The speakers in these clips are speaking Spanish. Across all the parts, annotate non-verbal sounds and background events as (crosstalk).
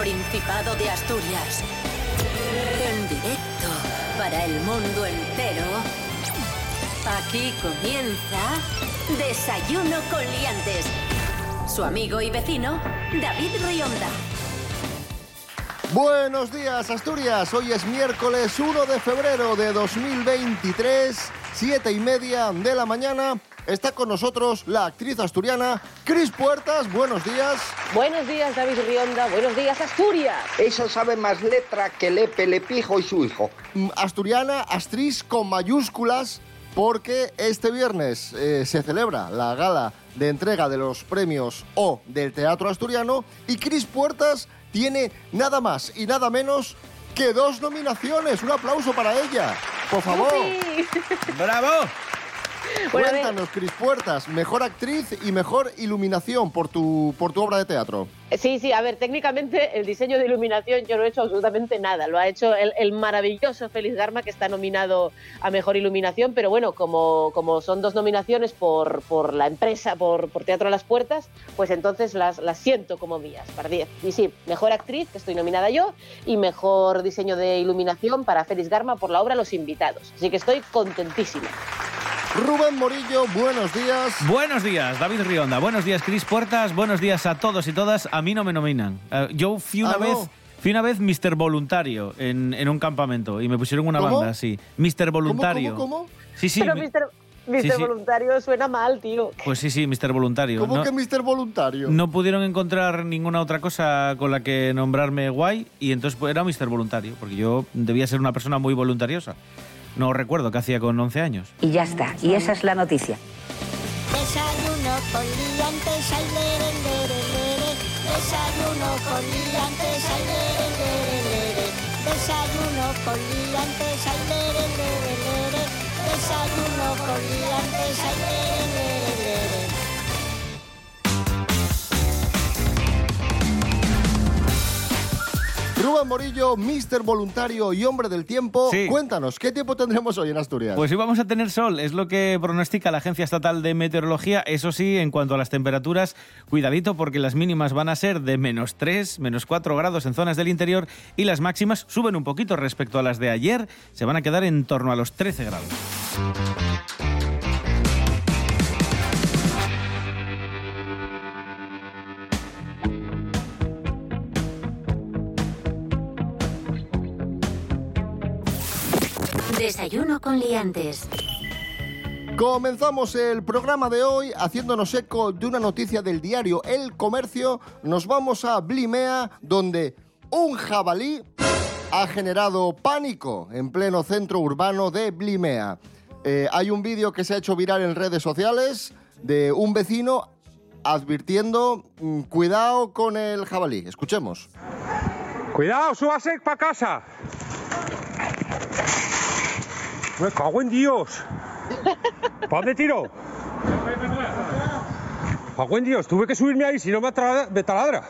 Principado de Asturias. En directo para el mundo entero. Aquí comienza Desayuno con Liantes. Su amigo y vecino, David Rionda. Buenos días, Asturias. Hoy es miércoles 1 de febrero de 2023, siete y media de la mañana. Está con nosotros la actriz asturiana Cris Puertas. Buenos días. Buenos días, David Rionda. Buenos días, Asturias. Esa sabe más letra que Lepe, Lepijo y su hijo. Mm, Asturiana, actriz con mayúsculas, porque este viernes eh, se celebra la gala de entrega de los premios O del Teatro Asturiano y Cris Puertas tiene nada más y nada menos que dos nominaciones. Un aplauso para ella. Por favor. (laughs) ¡Bravo! (laughs) Bueno, Cuéntanos, Cris Puertas, mejor actriz y mejor iluminación por tu, por tu obra de teatro. Sí, sí, a ver, técnicamente el diseño de iluminación yo no he hecho absolutamente nada. Lo ha hecho el, el maravilloso Félix Garma, que está nominado a Mejor Iluminación, pero bueno, como, como son dos nominaciones por, por la empresa, por, por Teatro a las Puertas, pues entonces las, las siento como mías, para 10. Y sí, Mejor Actriz, que estoy nominada yo, y Mejor Diseño de Iluminación para Félix Garma por la obra Los Invitados. Así que estoy contentísima. Rubén Morillo, buenos días. Buenos días, David Rionda. Buenos días, Cris Puertas. Buenos días a todos y todas. A mí no me nominan. Eh, yo fui una Ah, ¿no? vez. Fui una vez Mr. Voluntario en, en un campamento y me pusieron una ¿Cómo? banda así. Mr. Voluntario. ¿Cómo, cómo, Sí, sí. pero mi- Mr. Mr. sí, sí. Voluntario suena mal, tío. Pues sí, sí, Mr. Voluntario. ¿Cómo no, que Mr. Voluntario? no pudieron encontrar ninguna otra cosa con la que nombrarme guay y entonces pues, era Mr. Voluntario, porque yo debía ser una persona muy voluntariosa. No recuerdo qué hacía con 11 años. Y ya está. Y esa es la noticia. Desayuno con liantes, ay, lere, lere, lere. Desayuno con liantes, ay, lere, lere, lere. Desayuno con liantes, ay, lere, lere, lere. Desayuno con liantes, ay, lere, lere, lere. Rubén Morillo, Mr. Voluntario y Hombre del Tiempo. Sí. Cuéntanos, ¿qué tiempo tendremos hoy en Asturias? Pues hoy vamos a tener sol, es lo que pronostica la Agencia Estatal de Meteorología. Eso sí, en cuanto a las temperaturas, cuidadito porque las mínimas van a ser de menos 3, menos 4 grados en zonas del interior y las máximas suben un poquito respecto a las de ayer, se van a quedar en torno a los 13 grados. Desayuno con Liantes. Comenzamos el programa de hoy haciéndonos eco de una noticia del diario El Comercio. Nos vamos a Blimea, donde un jabalí ha generado pánico en pleno centro urbano de Blimea. Eh, hay un vídeo que se ha hecho viral en redes sociales de un vecino advirtiendo mm, cuidado con el jabalí. Escuchemos. Cuidado, súbase para casa. Me cago en Dios. ¿Para dónde tiro? Cago en Dios, tuve que subirme ahí, si no me, me taladra.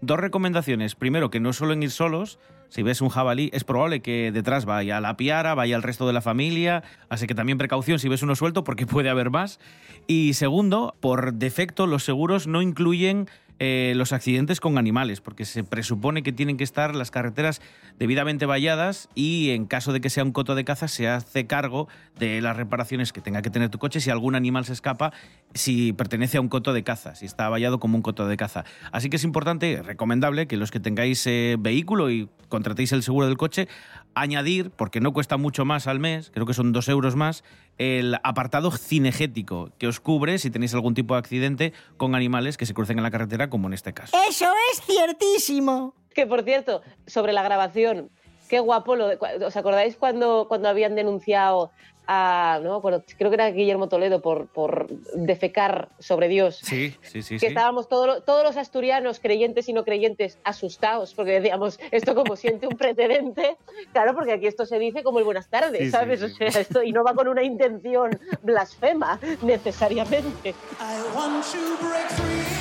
Dos recomendaciones. Primero, que no suelen ir solos. Si ves un jabalí, es probable que detrás vaya la piara, vaya el resto de la familia. Así que también precaución si ves uno suelto, porque puede haber más. Y segundo, por defecto, los seguros no incluyen eh, los accidentes con animales, porque se presupone que tienen que estar las carreteras debidamente valladas y en caso de que sea un coto de caza se hace cargo de las reparaciones que tenga que tener tu coche si algún animal se escapa, si pertenece a un coto de caza, si está vallado como un coto de caza. Así que es importante, recomendable, que los que tengáis eh, vehículo y contratéis el seguro del coche, añadir, porque no cuesta mucho más al mes, creo que son dos euros más, el apartado cinegético que os cubre si tenéis algún tipo de accidente con animales que se crucen en la carretera, como en este caso. Eso es ciertísimo. Que por cierto, sobre la grabación, qué guapo lo de- ¿Os acordáis cuando, cuando habían denunciado a, no me acuerdo, creo que era Guillermo Toledo por, por defecar sobre Dios? Sí, sí, sí. que sí. estábamos todo todos los asturianos, creyentes y no creyentes, asustados, porque decíamos, esto como siente un precedente, claro, porque aquí esto se dice como el buenas tardes, Sí, sí, ¿sabes? sí. O sea, esto, y no va con una intención blasfema, necesariamente. I want to break free.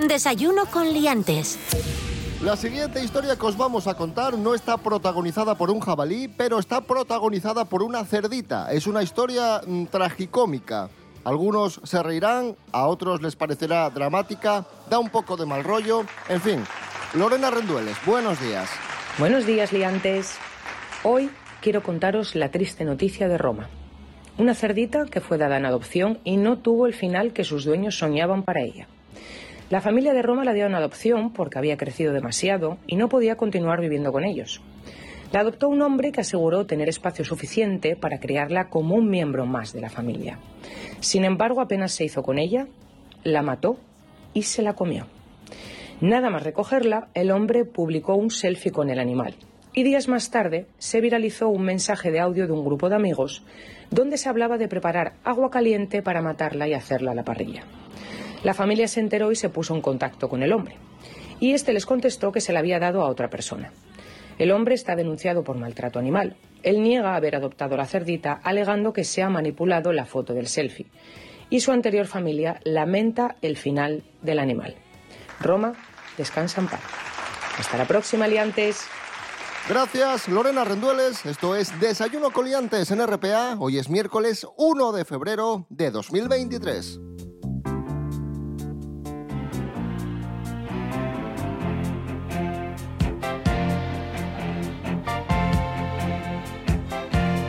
Desayuno con liantes. La siguiente historia que os vamos a contar no está protagonizada por un jabalí, pero está protagonizada por una cerdita. Es una historia mm, tragicómica. Algunos se reirán, a otros les parecerá dramática, da un poco de mal rollo, en fin. Lorena Rendueles, buenos días. Buenos días, liantes. Hoy quiero contaros la triste noticia de Roma. Una cerdita que fue dada en adopción y no tuvo el final que sus dueños soñaban para ella. La familia de Roma la dio en adopción porque había crecido demasiado y no podía continuar viviendo con ellos. La adoptó un hombre que aseguró tener espacio suficiente para criarla como un miembro más de la familia. Sin embargo, apenas se hizo con ella, la mató y se la comió. Nada más recogerla, el hombre publicó un selfie con el animal. Y días más tarde se viralizó un mensaje de audio de un grupo de amigos donde se hablaba de preparar agua caliente para matarla y hacerla a la parrilla. La familia se enteró y se puso en contacto con el hombre. Y este les contestó que se la había dado a otra persona. El hombre está denunciado por maltrato animal. Él niega haber adoptado la cerdita, alegando que se ha manipulado la foto del selfie. Y su anterior familia lamenta el final del animal. Roma, descansa en paz. Hasta la próxima, liantes. Gracias, Lorena Rendueles. Esto es Desayuno Coliantes en RPA. Hoy es miércoles 1 de febrero de 2023.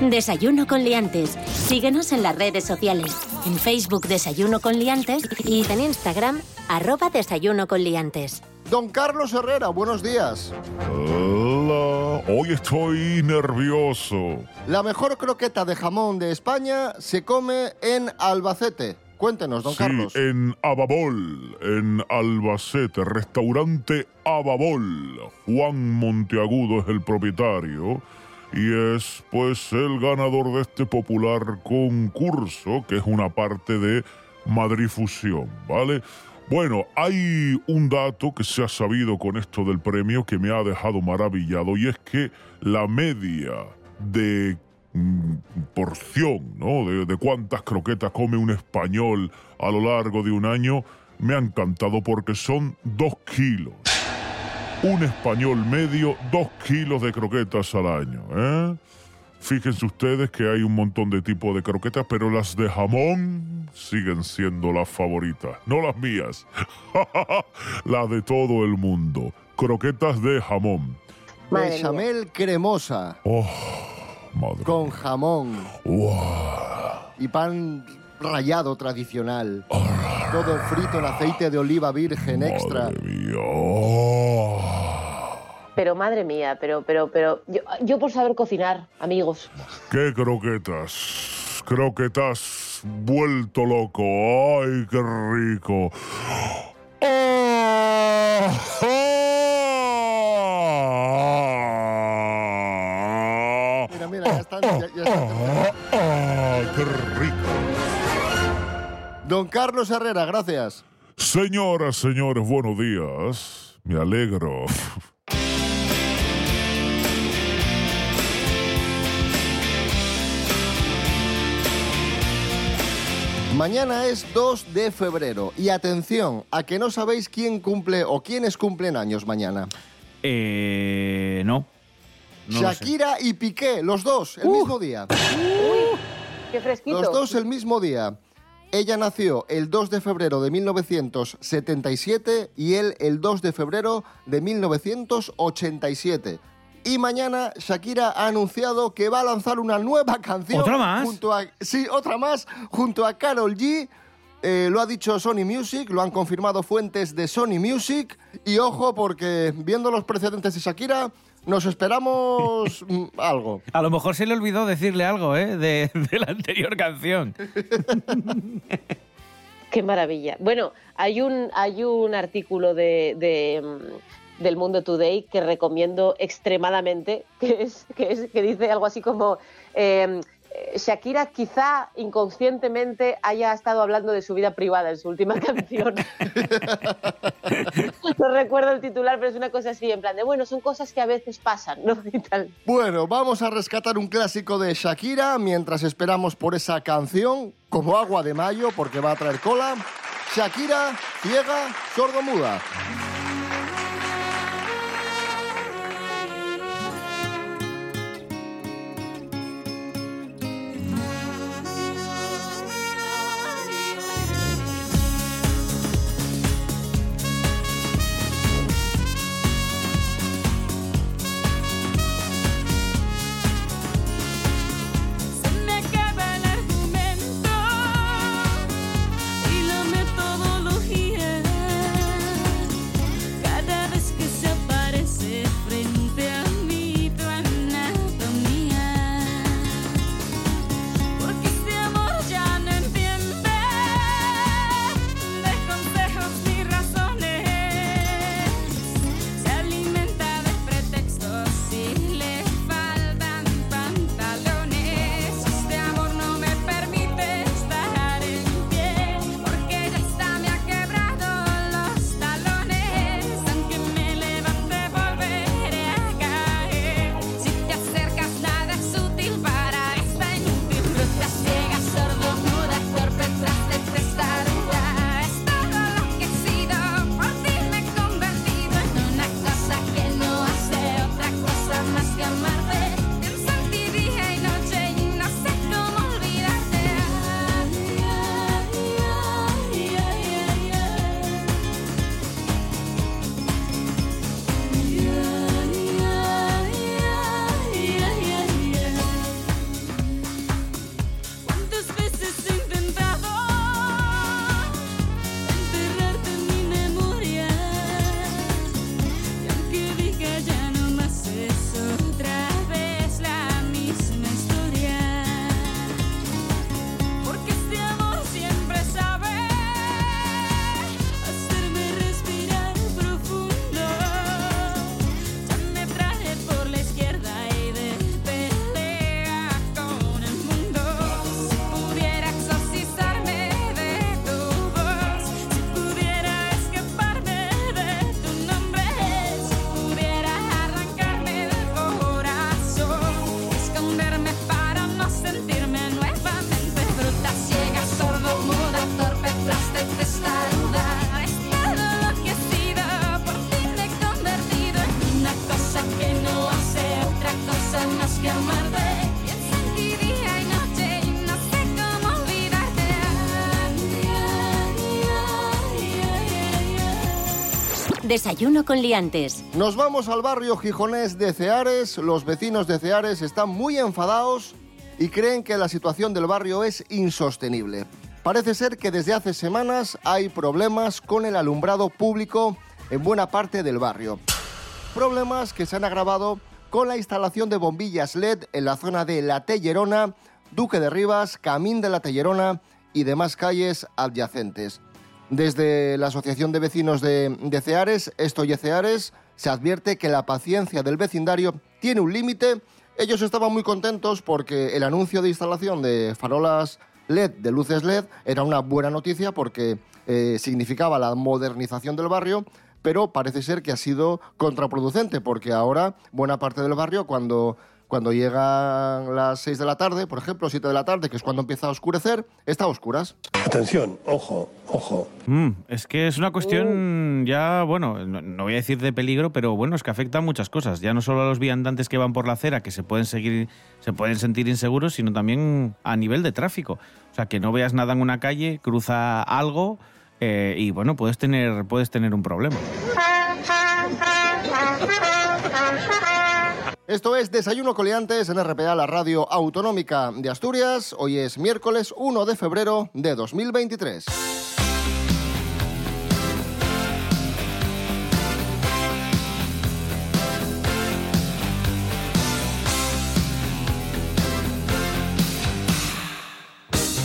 Desayuno con liantes. Síguenos en las redes sociales. En Facebook Desayuno con liantes y en Instagram arroba Desayuno con liantes. Don Carlos Herrera, buenos días. Hola, hoy estoy nervioso. La mejor croqueta de jamón de España se come en Albacete. Cuéntenos, don sí, Carlos. en Ababol, en Albacete, restaurante Ababol. Juan Monteagudo es el propietario y es pues el ganador de este popular concurso que es una parte de Madrid Fusión, ¿vale? Bueno, hay un dato que se ha sabido con esto del premio que me ha dejado maravillado y es que la media de mm, porción, ¿no? De, de cuántas croquetas come un español a lo largo de un año me ha encantado porque son dos kilos un español medio, dos kilos de croquetas al año. ¿eh? Fíjense ustedes que hay un montón de tipos de croquetas, pero las de jamón siguen siendo las favoritas. No las mías, (laughs) las de todo el mundo. Croquetas de jamón. Bechamel cremosa Oh, madre. con jamón Uah. y pan rallado tradicional. Todo frito en aceite de oliva virgen extra. Mía. Oh. Pero madre mía, pero, pero, pero, yo, yo por saber cocinar, amigos. ¡Qué croquetas! Croquetas vuelto loco. ¡Ay, qué rico! ¡Ah! Mira, mira, ya están. ya- ya están. ¡Ah, ¡Qué rico! Don Carlos Herrera, gracias. Señoras, señores, buenos días. Me alegro. Mañana es 2 de febrero y atención a que no sabéis quién cumple o quiénes cumplen años mañana. Eh, no. No lo sé. Shakira y Piqué, los dos, el mismo día. (laughs) Qué fresquito. Los dos el mismo día. Ella nació el 2 de febrero de 1977 y él el 2 de febrero de 1987. Y mañana Shakira ha anunciado que va a lanzar una nueva canción. ¿Otra más? Junto a, sí, otra más, junto a Carol G. Eh, lo ha dicho Sony Music, lo han confirmado fuentes de Sony Music. Y ojo, porque viendo los precedentes de Shakira, nos esperamos (laughs) mm, algo. A lo mejor se le olvidó decirle algo, ¿eh? De, de la anterior canción. (laughs) Qué maravilla. Bueno, hay un, hay un artículo de, de, mm, del Mundo Today que recomiendo extremadamente, (laughs) que, es, que, es- que dice algo así como eh, Shakira quizá inconscientemente haya estado hablando de su vida privada en su última (laughs) canción. (laughs) no recuerdo el titular, pero es una cosa así, en plan de, bueno, son cosas que a veces pasan, ¿no? Y tal. Bueno, vamos a rescatar un clásico de Shakira mientras esperamos por esa canción, como agua de mayo, porque va a traer cola. Shakira, ciega, sordomuda. Desayuno con liantes. Nos vamos al barrio gijonés de Ceares. Los vecinos de Ceares están muy enfadados y creen que la situación del barrio es insostenible. Parece ser que desde hace semanas hay problemas con el alumbrado público en buena parte del barrio. Problemas que se han agravado con la instalación de bombillas LED en la zona de La Tellerona, Duque de Rivas, Camín de la Tellerona y demás calles adyacentes. Desde la Asociación de Vecinos de, de Ceares, Esto y Ceares, se advierte que la paciencia del vecindario tiene un límite. Ellos estaban muy contentos porque el anuncio de instalación de farolas LED, de luces LED, era una buena noticia porque eh, significaba la modernización del barrio, pero parece ser que ha sido contraproducente porque ahora buena parte del barrio cuando cuando llegan las 6 de la tarde, por ejemplo, 7 de la tarde, que es cuando empieza a oscurecer, está a oscuras. Atención, ojo, ojo. Mm, es que es una cuestión ya, bueno, no, no voy a decir de peligro, pero bueno, es que afecta a muchas cosas. Ya no solo a los viandantes que van por la acera, que se pueden seguir, se pueden sentir inseguros, sino también a nivel de tráfico. O sea, que no veas nada en una calle, cruza algo eh, y bueno, puedes tener, puedes tener un problema. (laughs) Esto es Desayuno Coleantes en RPA, la radio autonómica de Asturias. Hoy es miércoles 1 de febrero de 2023.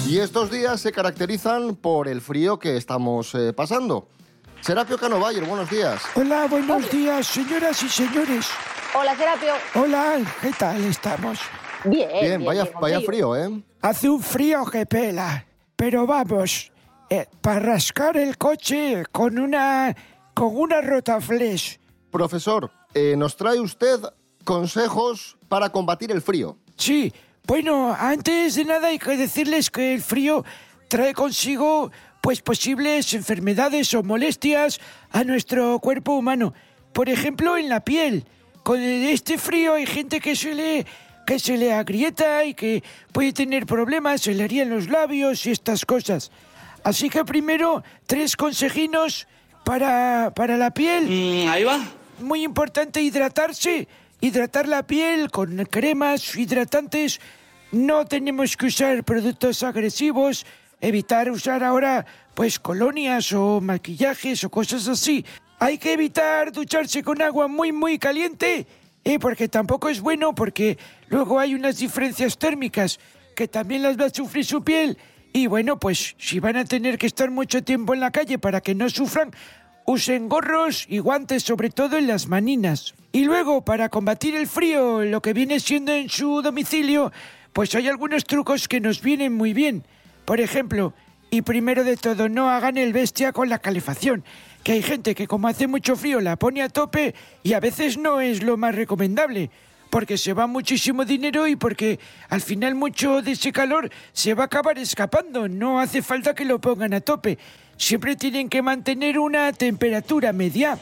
Y estos días se caracterizan por el frío que estamos eh, pasando. Serapio Cano Bayer, buenos días. Hola, buenos días, señoras y señores. Hola, Serapio. Hola, ¿qué tal estamos? Bien, Bien, vaya, vaya frío, ¿eh? Hace un frío que pela, pero vamos, eh, para rascar el coche con una con una rotaflex. Profesor, eh, nos trae usted consejos para combatir el frío. Sí, bueno, antes de nada hay que decirles que el frío trae consigo pues posibles enfermedades o molestias a nuestro cuerpo humano. Por ejemplo, en la piel. Con este frío hay gente que se le que se le agrieta y que puede tener problemas, se le harían los labios y estas cosas. Así que primero, tres consejinos para, para la piel. ahí va. Muy importante hidratarse, hidratar la piel con cremas hidratantes. No tenemos que usar productos agresivos, evitar usar ahora pues colonias o maquillajes o cosas así. Hay que evitar ducharse con agua muy muy caliente, eh, porque tampoco es bueno porque luego hay unas diferencias térmicas que también las va a sufrir su piel. Y bueno, pues si van a tener que estar mucho tiempo en la calle para que no sufran, usen gorros y guantes sobre todo en las maninas. Y luego, para combatir el frío, lo que viene siendo en su domicilio, pues hay algunos trucos que nos vienen muy bien. Por ejemplo, y primero de todo, no hagan el bestia con la calefacción, que hay gente que como hace mucho frío la pone a tope y a veces no es lo más recomendable, porque se va muchísimo dinero y porque al final mucho de ese calor se va a acabar escapando, no hace falta que lo pongan a tope, siempre tienen que mantener una temperatura media.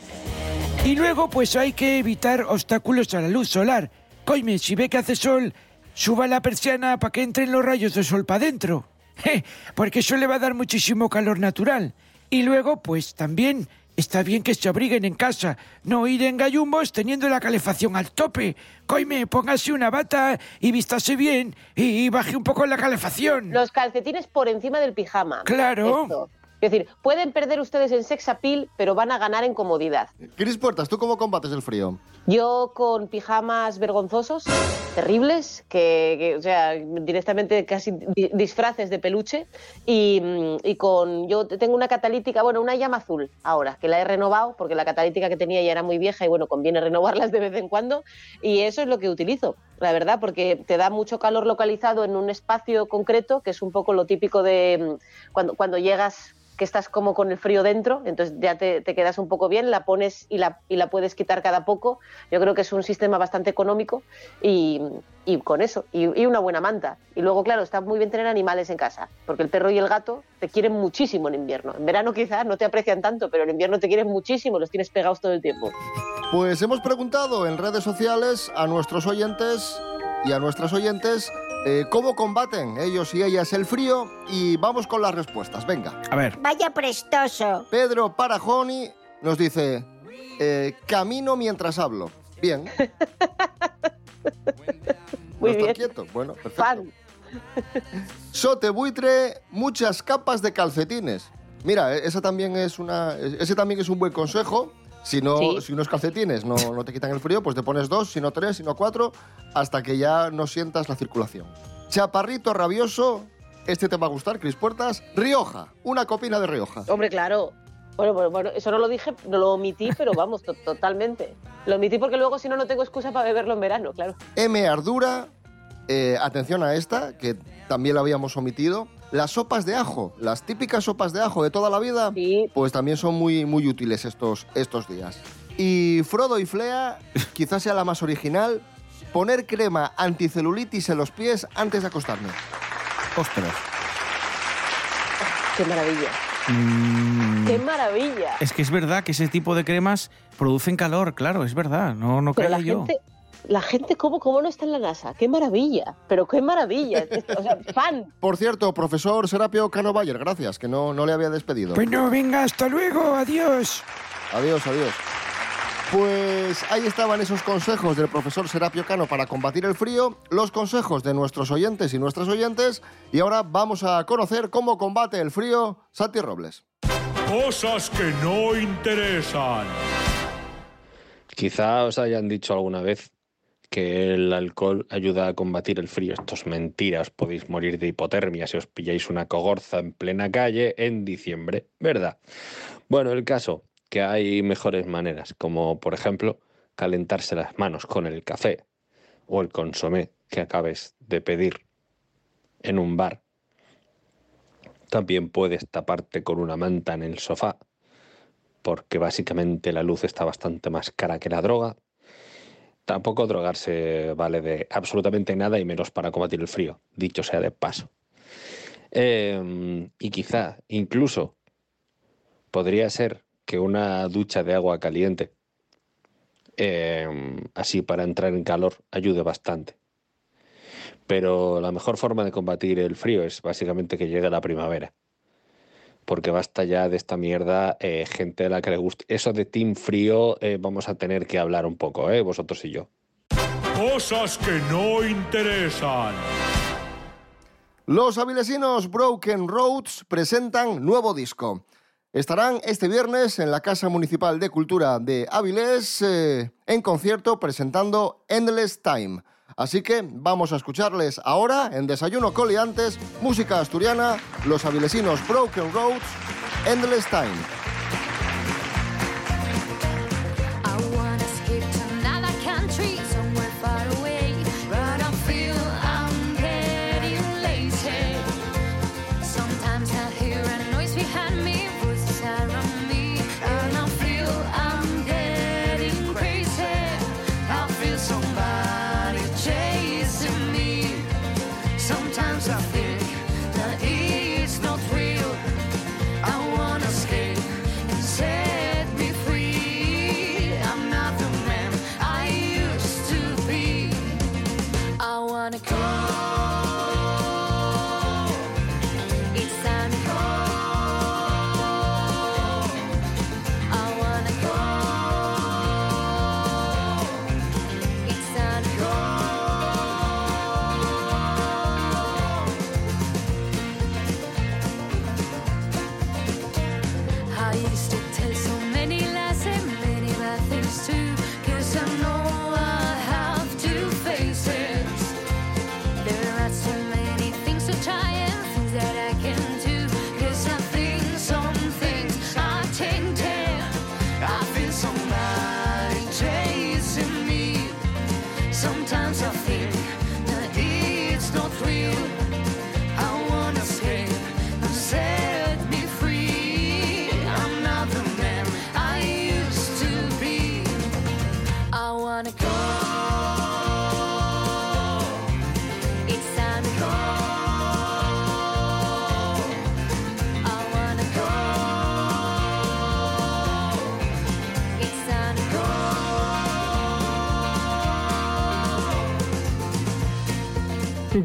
Y luego pues hay que evitar obstáculos a la luz solar. Coime, si ve que hace sol, suba la persiana para que entren los rayos de sol para adentro. (laughs) Porque eso le va a dar muchísimo calor natural. Y luego, pues también está bien que se abriguen en casa, no ir en gallumbos teniendo la calefacción al tope. Coime, póngase una bata y vístase bien y baje un poco la calefacción. Los calcetines por encima del pijama. Claro. Esto. Es decir, pueden perder ustedes en sex appeal, pero van a ganar en comodidad. Cris Puertas, ¿tú cómo combates el frío? Yo con pijamas vergonzosos, terribles, que, que, o sea, directamente casi di- disfraces de peluche, y, y con, yo tengo una catalítica, bueno, una llama azul ahora, que la he renovado, porque la catalítica que tenía ya era muy vieja y bueno, conviene renovarlas de vez en cuando, y eso es lo que utilizo, la verdad, porque te da mucho calor localizado en un espacio concreto, que es un poco lo típico de mm, cuando, cuando llegas que estás como con el frío dentro, entonces ya te, quedas un poco bien, la pones y la, y la puedes quitar cada poco. Yo creo que es un sistema bastante económico y, y con eso, y, y una buena manta. Y luego, claro, está muy bien tener animales en casa, porque el perro y el gato te quieren muchísimo en invierno. En verano quizás no te aprecian tanto, pero en invierno te quieren muchísimo, los tienes pegados todo el tiempo. Pues hemos preguntado en redes sociales a nuestros oyentes y a nuestras oyentes eh, cómo combaten ellos y ellas el frío y vamos con las respuestas. Venga. A ver. Vaya prestoso. Pedro Parajoni nos dice, eh, camino mientras hablo. Bien. (laughs) Muy ¿No quieto? Bueno, perfecto. Fan. Sote (laughs) buitre, muchas capas de calcetines. Mira, e- esa también es una, ese también es un buen consejo. Si, no, Sí. si unos calcetines no, no te quitan el frío, pues te pones dos, si no tres, si no cuatro, hasta que ya no sientas la circulación. Chaparrito rabioso, este te va a gustar, Cris Puertas. Rioja, una copina de Rioja. Hombre, claro. Bueno, bueno, bueno, eso no lo dije, no lo omití, pero vamos, to- totalmente. Lo omití porque luego si no, no tengo excusa para beberlo en verano, claro. M. Ardura, eh, atención a esta, que también la habíamos omitido. Las sopas de ajo, las típicas sopas de ajo de toda la vida, pues también son muy, muy útiles estos, estos días. Y Frodo y Flea, quizás sea la más original, poner crema anticelulitis en los pies antes de acostarme. Ostras. Qué maravilla. Mm, Qué maravilla. Es que es verdad que ese tipo de cremas producen calor, claro, es verdad. No, no creía yo. gente, la gente ¿cómo, cómo no está en la NASA? Qué maravilla. Pero qué maravilla. O sea, (laughs) fan. Por cierto, profesor Serapio Cano Bayer, gracias, que no, no le había despedido. Bueno, venga, hasta luego, adiós. Adiós, adiós. Pues ahí estaban esos consejos del profesor Serapio Cano para combatir el frío, los consejos de nuestros oyentes y nuestras oyentes, y ahora vamos a conocer cómo combate el frío Santi Robles. Cosas que no interesan. Quizá os hayan dicho alguna vez que el alcohol ayuda a combatir el frío. Esto es mentira, os podéis morir de hipotermia si os pilláis una cogorza en plena calle en diciembre, ¿verdad? Bueno, el caso, que hay mejores maneras, como por ejemplo calentarse las manos con el café o el consomé que acabes de pedir en un bar. También puedes taparte con una manta en el sofá, porque básicamente la luz está bastante más cara que la droga. Tampoco drogarse vale de absolutamente nada y menos para combatir el frío, dicho sea de paso. Eh, y quizá incluso podría ser que una ducha de agua caliente, eh, así para entrar en calor, ayude bastante. Pero la mejor forma de combatir el frío es básicamente que llegue la primavera. Porque basta ya de esta mierda, eh, gente a la que le guste. Eso de Team Frío, eh, vamos a tener que hablar un poco, ¿eh? vosotros y yo. Cosas que no interesan. Los avilesinos Broken Roads presentan nuevo disco. Estarán este viernes en la Casa Municipal de Cultura de Avilés eh, en concierto presentando Endless Time. Así que vamos a escucharles ahora en Desayuno Coliantes, música asturiana, los avilesinos Broken Roads, Endless Time.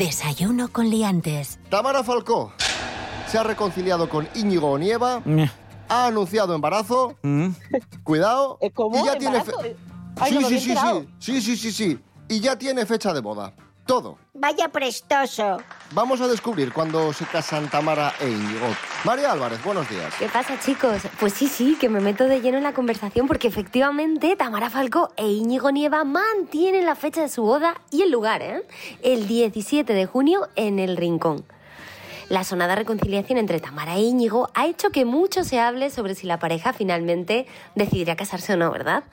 Desayuno con liantes. Tamara Falcó se ha reconciliado con Íñigo Onieva ha anunciado embarazo. Cuidado. ¿Cómo? Y ya tiene ¿Embarazo? Ay, sí, me sí, había sí, enterado. sí, sí, sí, sí, sí. Y ya tiene fecha de boda. Todo. Vaya prestoso. Vamos a descubrir cuándo se casan Tamara e Íñigo. María Álvarez, buenos días. ¿Qué pasa, chicos? Pues sí, sí, que me meto de lleno en la conversación porque efectivamente Tamara Falcó e Íñigo Nieva mantienen la fecha de su boda y el lugar, ¿eh? El 17 de junio en El Rincón. La sonada reconciliación entre Tamara e Íñigo ha hecho que mucho se hable sobre si la pareja finalmente decidirá casarse o no, ¿verdad?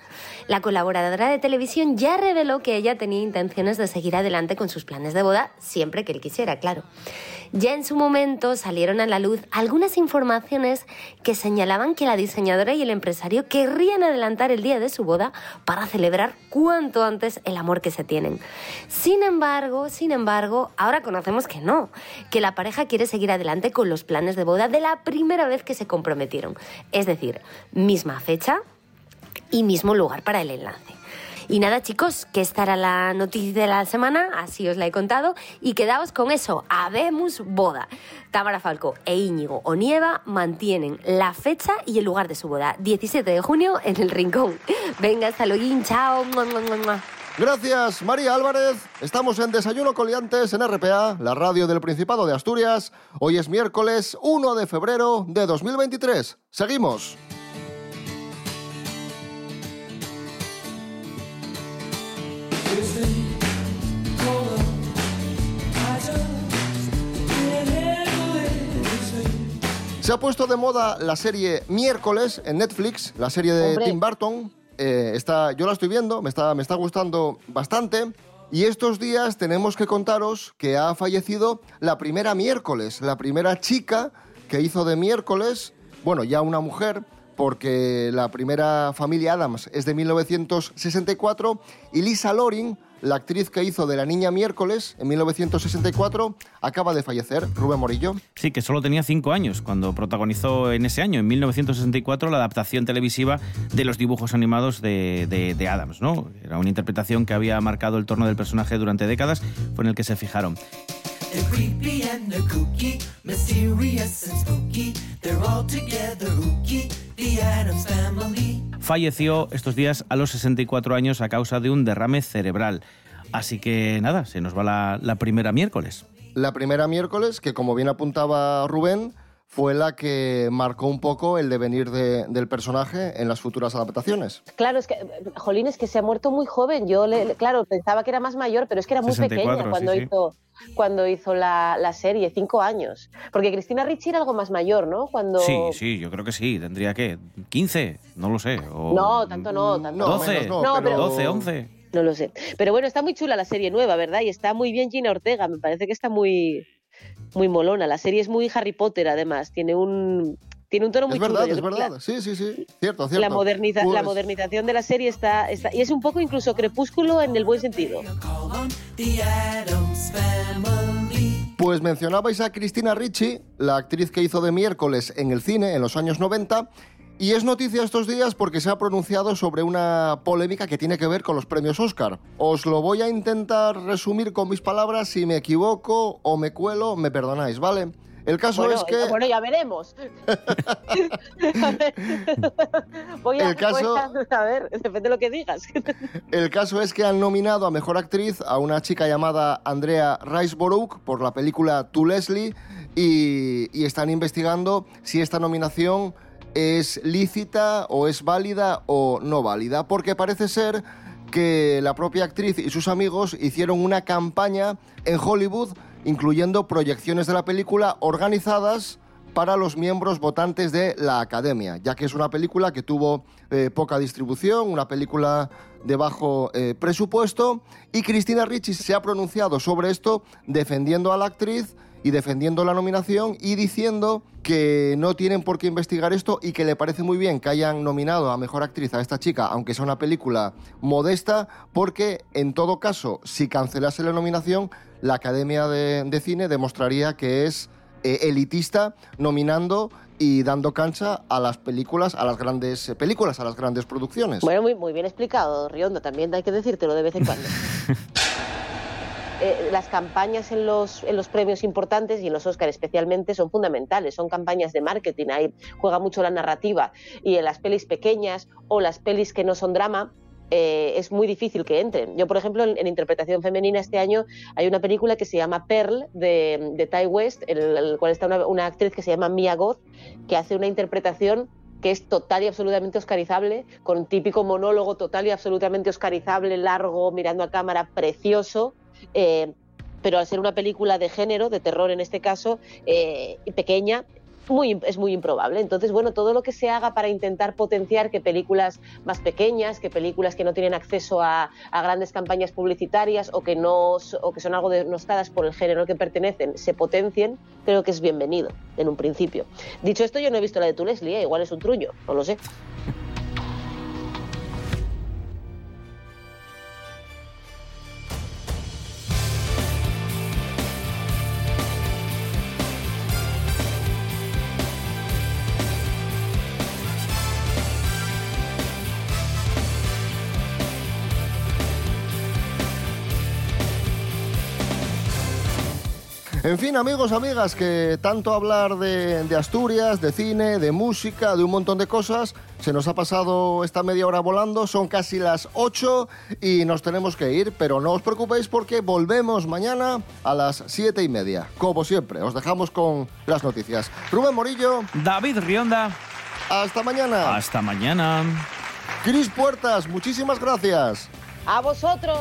La colaboradora de televisión ya reveló que ella tenía intenciones de seguir adelante con sus planes de boda siempre que él quisiera, claro. Ya en su momento salieron a la luz algunas informaciones que señalaban que la diseñadora y el empresario querrían adelantar el día de su boda para celebrar cuanto antes el amor que se tienen. Sin embargo, sin embargo, ahora conocemos que no, que la pareja quiere seguir adelante con los planes de boda de la primera vez que se comprometieron. Es decir, misma fecha y mismo lugar para el enlace. Y nada, chicos, que esta era la noticia de la semana, así os la he contado, y quedaos con eso, habemos boda. Tamara Falco e Íñigo Onieva mantienen la fecha y el lugar de su boda, 17 de junio en el Rincón. Venga, hasta luego, chao. Gracias, María Álvarez. Estamos en Desayuno Coliantes en RPA, la radio del Principado de Asturias. Hoy es miércoles 1 de febrero de 2023. Seguimos. Se ha puesto de moda la serie Miércoles en Netflix, la serie de Hombre. Tim Burton. Eh, está, yo la estoy viendo, me está, me está gustando bastante. Y estos días tenemos que contaros que ha fallecido la primera miércoles, la primera chica que hizo de miércoles, bueno, ya una mujer, porque la primera familia Adams es de 1964 y Lisa Loring, la actriz que hizo de la niña miércoles en 1964, acaba de fallecer. Rubén Morillo. Sí, que solo tenía cinco años cuando protagonizó en ese año, en 1964, la adaptación televisiva de los dibujos animados de, de- de Adams, ¿no? Era una interpretación que había marcado el torno del personaje durante décadas, fue en el que se fijaron. They're creepy and they're kooky, mysterious and spooky. They're all together hooky, the Addams Family. Falleció estos días a los 64 años a causa de un derrame cerebral. Así que nada, se nos va la, primera miércoles. La primera miércoles, que como bien apuntaba Rubén, fue la que marcó un poco el devenir de- del personaje en las futuras adaptaciones. Claro, es que, Jolín, es que se ha muerto muy joven. Yo, le, le- claro, pensaba que era más mayor, pero es que era muy 64, pequeña cuando sí, sí. hizo, cuando hizo la, la serie, cinco años. Porque Cristina Ricci era algo más mayor, ¿no? Cuando... Sí, sí, yo creo que sí. Tendría que 15, no lo sé. O No, tanto no, tanto 12, no. No, pero- 12, 11. No lo sé. Pero bueno, está muy chula la serie nueva, ¿verdad? Y está muy bien Gina Ortega. Me parece que está muy, muy molona. La serie es muy Harry Potter, además. Tiene un, tiene un tono muy es verdad, chulo. Es creo que verdad. Sí, sí, sí. Cierto, La, cierto. la moderniza- la Pues- modernización de la serie está, está... Y es un poco incluso crepúsculo en el buen sentido. Pues mencionabais a Cristina Ricci, la actriz que hizo de miércoles en el cine en los años 90, y es noticia estos días porque se ha pronunciado sobre una polémica que tiene que ver con los premios Oscar. Os lo voy a intentar resumir con mis palabras, si me equivoco o me cuelo, me perdonáis, ¿vale? El caso bueno, es que... bueno, ya veremos. (laughs) Voy a, El caso- voy a, a ver, depende de lo que digas. (laughs) El caso es que han nominado a Mejor Actriz a una chica llamada Andrea Riseborough por la película To Leslie y, y están investigando si esta nominación es lícita o es válida o no válida, porque parece ser que la propia actriz y sus amigos hicieron una campaña en Hollywood incluyendo proyecciones de la película organizadas para los miembros votantes de la Academia, ya que es una película que tuvo eh, poca distribución, una película de bajo eh, presupuesto, y Cristina Ricci se ha pronunciado sobre esto defendiendo a la actriz y defendiendo la nominación y diciendo que no tienen por qué investigar esto y que le parece muy bien que hayan nominado a Mejor Actriz a esta chica, aunque sea una película modesta, porque en todo caso, si cancelase la nominación, la Academia de, de Cine demostraría que es eh, elitista nominando y dando cancha a las películas, a las grandes eh, películas, a las grandes producciones. Bueno, muy, muy bien explicado, Riondo. También hay que decírtelo de vez en cuando. (laughs) eh, las campañas en los, premios importantes y en los Oscar especialmente son fundamentales, son campañas de marketing, ahí juega mucho la narrativa y en las pelis pequeñas o las pelis que no son drama, eh, es muy difícil que entren. Yo, por ejemplo, en, en interpretación femenina este año hay una película que se llama Pearl de, de Ty West, en el cual está una, una actriz que se llama Mia Goth, que hace una interpretación que es total y absolutamente oscarizable, con un típico monólogo total y absolutamente oscarizable, largo, mirando a cámara, precioso. Eh, pero al ser una película de género, de terror en este caso, eh, pequeña, es muy improbable. Entonces, bueno, todo lo que se haga para intentar potenciar que películas más pequeñas, que películas que no tienen acceso a, grandes campañas publicitarias o que, no, o que son algo denostadas por el género al que pertenecen, se potencien, creo que es bienvenido en un principio. Dicho esto, yo no he visto la de tu ¿eh? igual es un truño, no lo sé. En fin, amigos, amigas, que tanto hablar de, de Asturias, de cine, de música, de un montón de cosas, se nos ha pasado esta media hora volando, son casi las 8 y nos tenemos que ir, pero no os preocupéis porque volvemos mañana a las 7 y media. Como siempre, os dejamos con las noticias. Rubén Morillo. David Rionda. Hasta mañana. Hasta mañana. Cris Puertas, muchísimas gracias. A vosotros.